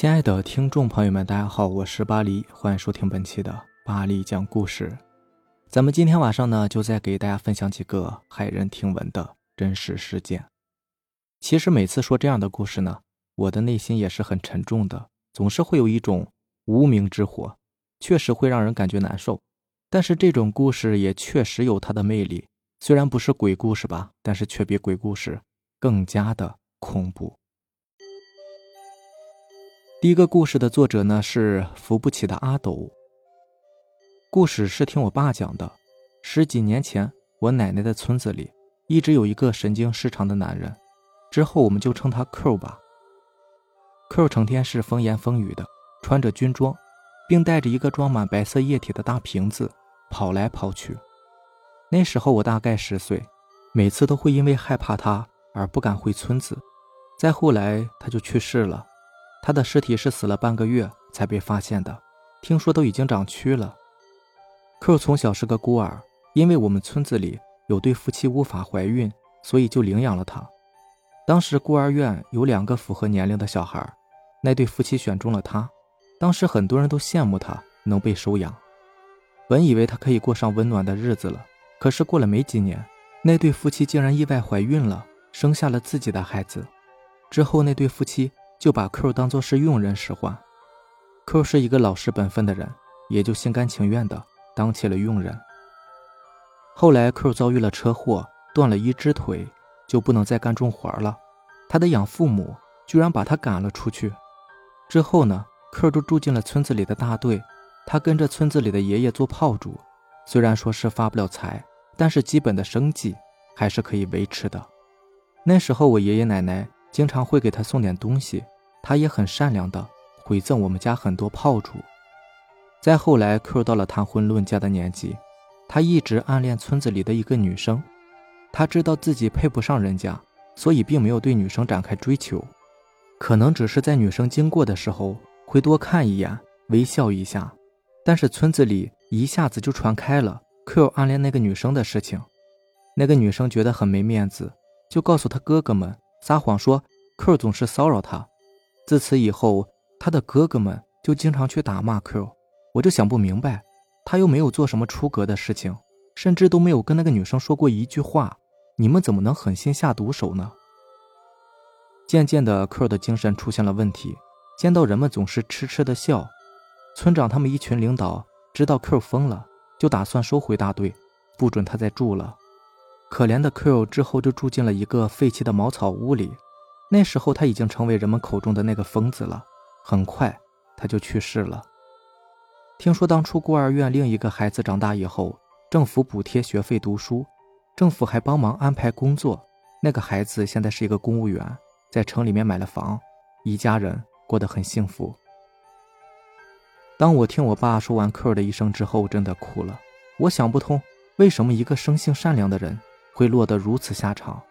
亲爱的听众朋友们，大家好，我是巴黎，欢迎收听本期的巴黎讲故事。咱们今天晚上呢，就再给大家分享几个骇人听闻的真实事件。其实每次说这样的故事呢，我的内心也是很沉重的，总是会有一种无名之火，确实会让人感觉难受。但是这种故事也确实有它的魅力，虽然不是鬼故事吧，但是却比鬼故事更加的恐怖。第一个故事的作者呢是扶不起的阿斗。故事是听我爸讲的。十几年前，我奶奶的村子里一直有一个神经失常的男人，之后我们就称他 Q 吧。Q 成天是风言风语的，穿着军装，并带着一个装满白色液体的大瓶子跑来跑去。那时候我大概十岁，每次都会因为害怕他而不敢回村子。再后来，他就去世了。他的尸体是死了半个月才被发现的，听说都已经长蛆了。Q 从小是个孤儿，因为我们村子里有对夫妻无法怀孕，所以就领养了他。当时孤儿院有两个符合年龄的小孩，那对夫妻选中了他。当时很多人都羡慕他能被收养，本以为他可以过上温暖的日子了。可是过了没几年，那对夫妻竟然意外怀孕了，生下了自己的孩子。之后那对夫妻。就把 Q 当作是佣人使唤。Q 是一个老实本分的人，也就心甘情愿的当起了佣人。后来 Q 遭遇了车祸，断了一只腿，就不能再干重活了。他的养父母居然把他赶了出去。之后呢，Q 就住进了村子里的大队，他跟着村子里的爷爷做炮竹。虽然说是发不了财，但是基本的生计还是可以维持的。那时候我爷爷奶奶经常会给他送点东西。他也很善良的回赠我们家很多炮竹。再后来，Q 到了谈婚论嫁的年纪，他一直暗恋村子里的一个女生。他知道自己配不上人家，所以并没有对女生展开追求，可能只是在女生经过的时候会多看一眼，微笑一下。但是村子里一下子就传开了 Q 暗恋那个女生的事情。那个女生觉得很没面子，就告诉他哥哥们，撒谎说 Q 总是骚扰他。自此以后，他的哥哥们就经常去打骂 Q，我就想不明白，他又没有做什么出格的事情，甚至都没有跟那个女生说过一句话，你们怎么能狠心下毒手呢？渐渐的，Q 的精神出现了问题，见到人们总是痴痴的笑。村长他们一群领导知道 Q 疯了，就打算收回大队，不准他再住了。可怜的 Q 之后就住进了一个废弃的茅草屋里。那时候他已经成为人们口中的那个疯子了，很快他就去世了。听说当初孤儿院另一个孩子长大以后，政府补贴学费读书，政府还帮忙安排工作。那个孩子现在是一个公务员，在城里面买了房，一家人过得很幸福。当我听我爸说完 Q 的一生之后，真的哭了。我想不通，为什么一个生性善良的人会落得如此下场。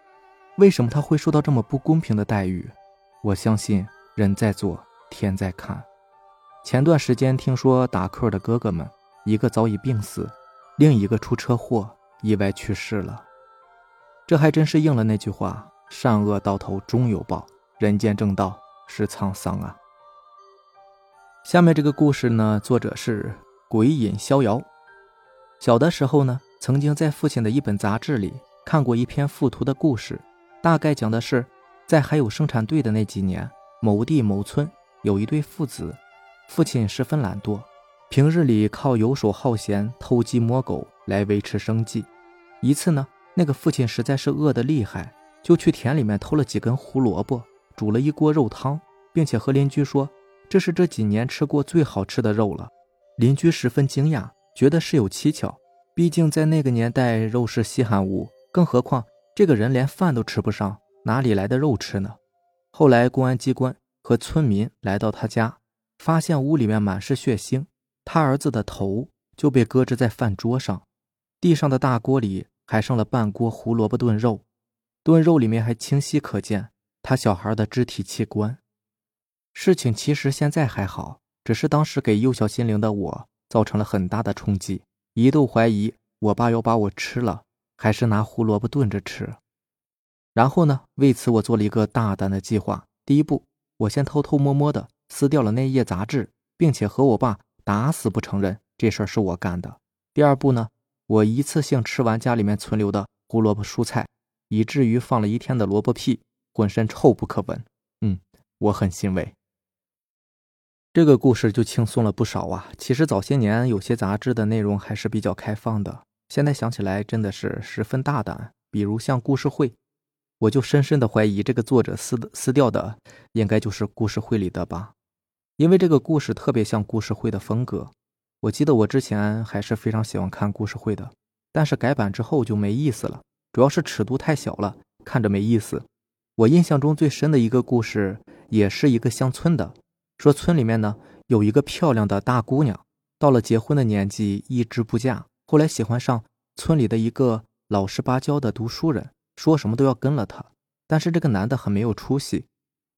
为什么他会受到这么不公平的待遇？我相信人在做，天在看。前段时间听说打 Q 的哥哥们，一个早已病死，另一个出车祸意外去世了。这还真是应了那句话：善恶到头终有报，人间正道是沧桑啊。下面这个故事呢，作者是鬼隐逍遥。小的时候呢，曾经在父亲的一本杂志里看过一篇附图的故事。大概讲的是，在还有生产队的那几年，某地某村有一对父子，父亲十分懒惰，平日里靠游手好闲、偷鸡摸狗来维持生计。一次呢，那个父亲实在是饿得厉害，就去田里面偷了几根胡萝卜，煮了一锅肉汤，并且和邻居说这是这几年吃过最好吃的肉了。邻居十分惊讶，觉得事有蹊跷，毕竟在那个年代肉是稀罕物，更何况。这个人连饭都吃不上，哪里来的肉吃呢？后来公安机关和村民来到他家，发现屋里面满是血腥，他儿子的头就被搁置在饭桌上，地上的大锅里还剩了半锅胡萝卜炖肉，炖肉里面还清晰可见他小孩的肢体器官。事情其实现在还好，只是当时给幼小心灵的我造成了很大的冲击，一度怀疑我爸要把我吃了。还是拿胡萝卜炖着吃，然后呢？为此我做了一个大胆的计划。第一步，我先偷偷摸摸的撕掉了那页杂志，并且和我爸打死不承认这事儿是我干的。第二步呢，我一次性吃完家里面存留的胡萝卜蔬菜，以至于放了一天的萝卜屁，浑身臭不可闻。嗯，我很欣慰。这个故事就轻松了不少啊！其实早些年有些杂志的内容还是比较开放的，现在想起来真的是十分大胆。比如像故事会，我就深深的怀疑这个作者撕撕掉的应该就是故事会里的吧，因为这个故事特别像故事会的风格。我记得我之前还是非常喜欢看故事会的，但是改版之后就没意思了，主要是尺度太小了，看着没意思。我印象中最深的一个故事，也是一个乡村的。说村里面呢有一个漂亮的大姑娘，到了结婚的年纪一直不嫁，后来喜欢上村里的一个老实巴交的读书人，说什么都要跟了他。但是这个男的很没有出息，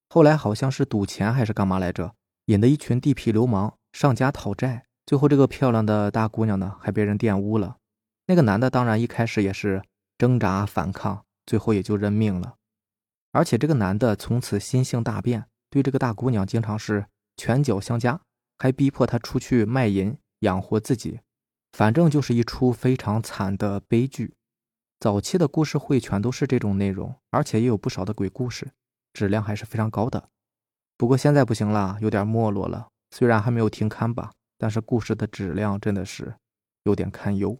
后来好像是赌钱还是干嘛来着，引得一群地痞流氓上家讨债，最后这个漂亮的大姑娘呢还被人玷污了。那个男的当然一开始也是挣扎反抗，最后也就认命了。而且这个男的从此心性大变。对这个大姑娘经常是拳脚相加，还逼迫她出去卖淫养活自己，反正就是一出非常惨的悲剧。早期的故事会全都是这种内容，而且也有不少的鬼故事，质量还是非常高的。不过现在不行了，有点没落了。虽然还没有停刊吧，但是故事的质量真的是有点堪忧。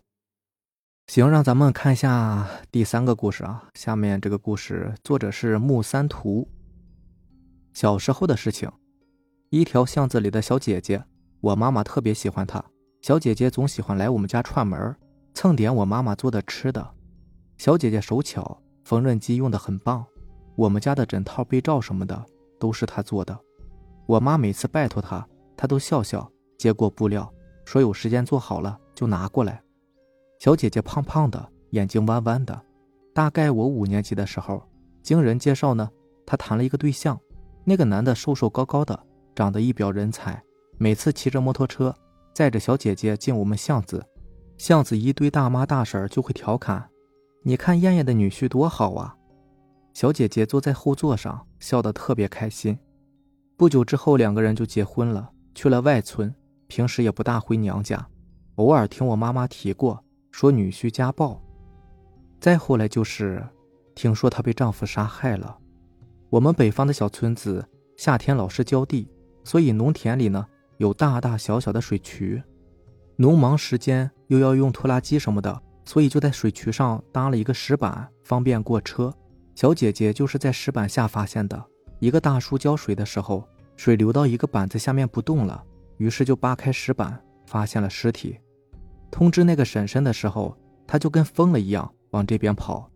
行，让咱们看一下第三个故事啊。下面这个故事作者是木三图。小时候的事情，一条巷子里的小姐姐，我妈妈特别喜欢她。小姐姐总喜欢来我们家串门，蹭点我妈妈做的吃的。小姐姐手巧，缝纫机用的很棒，我们家的枕套、被罩什么的都是她做的。我妈每次拜托她，她都笑笑接过布料，说有时间做好了就拿过来。小姐姐胖胖的，眼睛弯弯的。大概我五年级的时候，经人介绍呢，她谈了一个对象。那个男的瘦瘦高高的，长得一表人才，每次骑着摩托车载着小姐姐进我们巷子，巷子一堆大妈大婶就会调侃：“你看燕燕的女婿多好啊！”小姐姐坐在后座上，笑得特别开心。不久之后，两个人就结婚了，去了外村，平时也不大回娘家，偶尔听我妈妈提过，说女婿家暴。再后来就是，听说她被丈夫杀害了。我们北方的小村子，夏天老是浇地，所以农田里呢有大大小小的水渠。农忙时间又要用拖拉机什么的，所以就在水渠上搭了一个石板，方便过车。小姐姐就是在石板下发现的。一个大叔浇水的时候，水流到一个板子下面不动了，于是就扒开石板，发现了尸体。通知那个婶婶的时候，她就跟疯了一样往这边跑。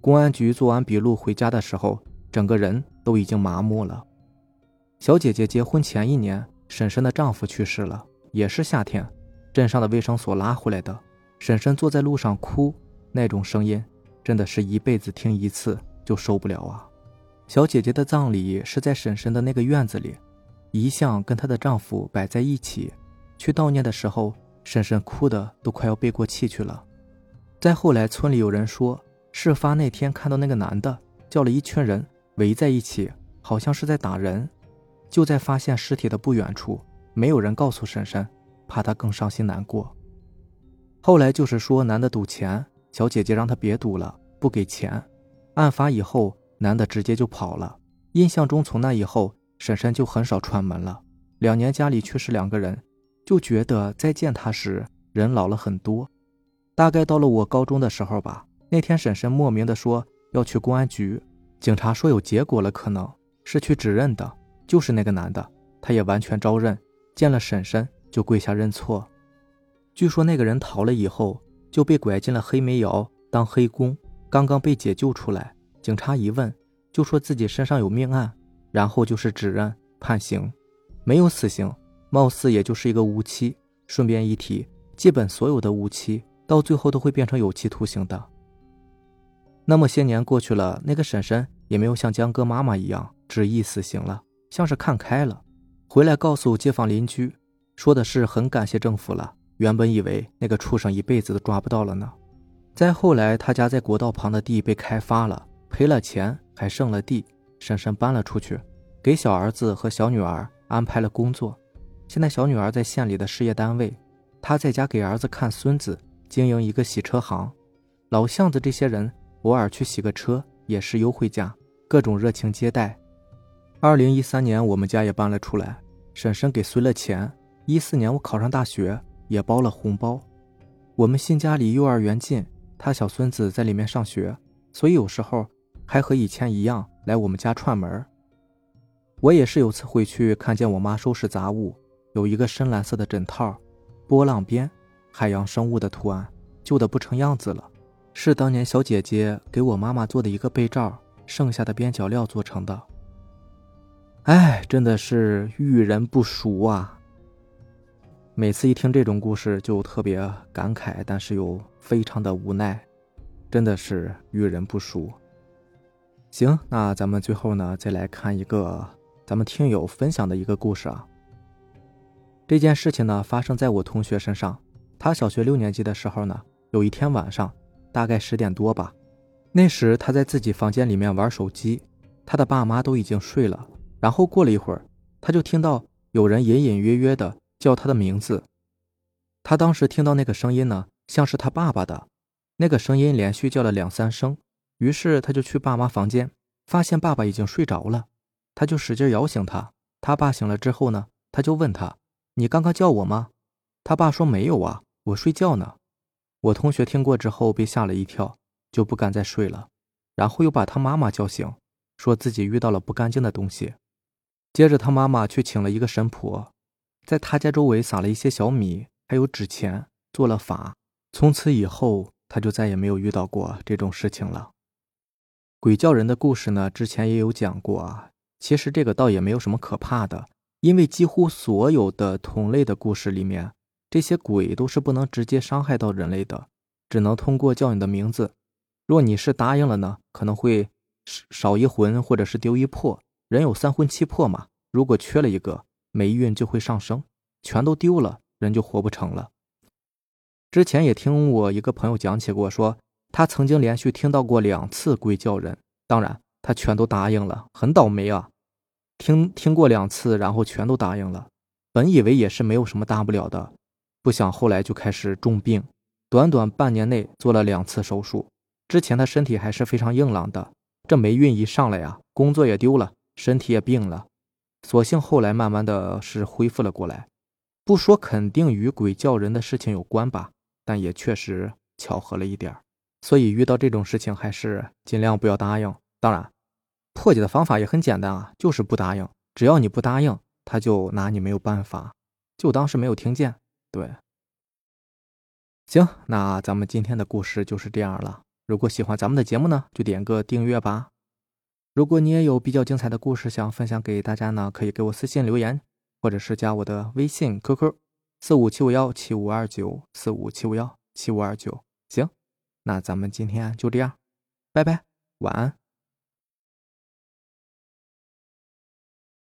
公安局做完笔录回家的时候。整个人都已经麻木了。小姐姐结婚前一年，婶婶的丈夫去世了，也是夏天，镇上的卫生所拉回来的。婶婶坐在路上哭，那种声音，真的是一辈子听一次就受不了啊。小姐姐的葬礼是在婶婶的那个院子里，遗像跟她的丈夫摆在一起。去悼念的时候，婶婶哭的都快要背过气去了。再后来，村里有人说，事发那天看到那个男的叫了一群人。围在一起，好像是在打人。就在发现尸体的不远处，没有人告诉婶婶，怕她更伤心难过。后来就是说，男的赌钱，小姐姐让他别赌了，不给钱。案发以后，男的直接就跑了。印象中，从那以后，婶婶就很少串门了。两年家里去世两个人，就觉得再见他时，人老了很多。大概到了我高中的时候吧，那天婶婶莫名的说要去公安局。警察说有结果了，可能是去指认的，就是那个男的，他也完全招认，见了婶婶就跪下认错。据说那个人逃了以后就被拐进了黑煤窑当黑工，刚刚被解救出来，警察一问就说自己身上有命案，然后就是指认判刑，没有死刑，貌似也就是一个无期。顺便一提，基本所有的无期到最后都会变成有期徒刑的。那么些年过去了，那个婶婶也没有像江哥妈妈一样执意死刑了，像是看开了，回来告诉街坊邻居，说的是很感谢政府了。原本以为那个畜生一辈子都抓不到了呢。再后来，他家在国道旁的地被开发了，赔了钱还剩了地，婶婶搬了出去，给小儿子和小女儿安排了工作。现在小女儿在县里的事业单位，她在家给儿子看孙子，经营一个洗车行。老巷子这些人偶尔去洗个车也是优惠价，各种热情接待。二零一三年我们家也搬了出来，婶婶给随了钱。一四年我考上大学也包了红包。我们新家离幼儿园近，他小孙子在里面上学，所以有时候还和以前一样来我们家串门。我也是有次回去看见我妈收拾杂物，有一个深蓝色的枕套，波浪边，海洋生物的图案，旧的不成样子了。是当年小姐姐给我妈妈做的一个被罩，剩下的边角料做成的。哎，真的是遇人不淑啊！每次一听这种故事就特别感慨，但是又非常的无奈，真的是遇人不淑。行，那咱们最后呢，再来看一个咱们听友分享的一个故事啊。这件事情呢，发生在我同学身上。他小学六年级的时候呢，有一天晚上。大概十点多吧，那时他在自己房间里面玩手机，他的爸妈都已经睡了。然后过了一会儿，他就听到有人隐隐约约的叫他的名字。他当时听到那个声音呢，像是他爸爸的。那个声音连续叫了两三声，于是他就去爸妈房间，发现爸爸已经睡着了，他就使劲摇醒他。他爸醒了之后呢，他就问他：“你刚刚叫我吗？”他爸说：“没有啊，我睡觉呢。”我同学听过之后被吓了一跳，就不敢再睡了，然后又把他妈妈叫醒，说自己遇到了不干净的东西。接着他妈妈去请了一个神婆，在他家周围撒了一些小米，还有纸钱，做了法。从此以后，他就再也没有遇到过这种事情了。鬼叫人的故事呢，之前也有讲过啊。其实这个倒也没有什么可怕的，因为几乎所有的同类的故事里面。这些鬼都是不能直接伤害到人类的，只能通过叫你的名字。若你是答应了呢，可能会少一魂或者是丢一魄。人有三魂七魄嘛，如果缺了一个，霉运就会上升，全都丢了，人就活不成了。之前也听我一个朋友讲起过，说他曾经连续听到过两次鬼叫人，当然他全都答应了，很倒霉啊。听听过两次，然后全都答应了，本以为也是没有什么大不了的。不想后来就开始重病，短短半年内做了两次手术。之前他身体还是非常硬朗的，这霉运一上来呀，工作也丢了，身体也病了。所幸后来慢慢的是恢复了过来。不说肯定与鬼叫人的事情有关吧，但也确实巧合了一点所以遇到这种事情还是尽量不要答应。当然，破解的方法也很简单啊，就是不答应。只要你不答应，他就拿你没有办法，就当是没有听见。对，行，那咱们今天的故事就是这样了。如果喜欢咱们的节目呢，就点个订阅吧。如果你也有比较精彩的故事想分享给大家呢，可以给我私信留言，或者是加我的微信 QQ 四五七五幺七五二九四五七五幺七五二九。行，那咱们今天就这样，拜拜，晚安。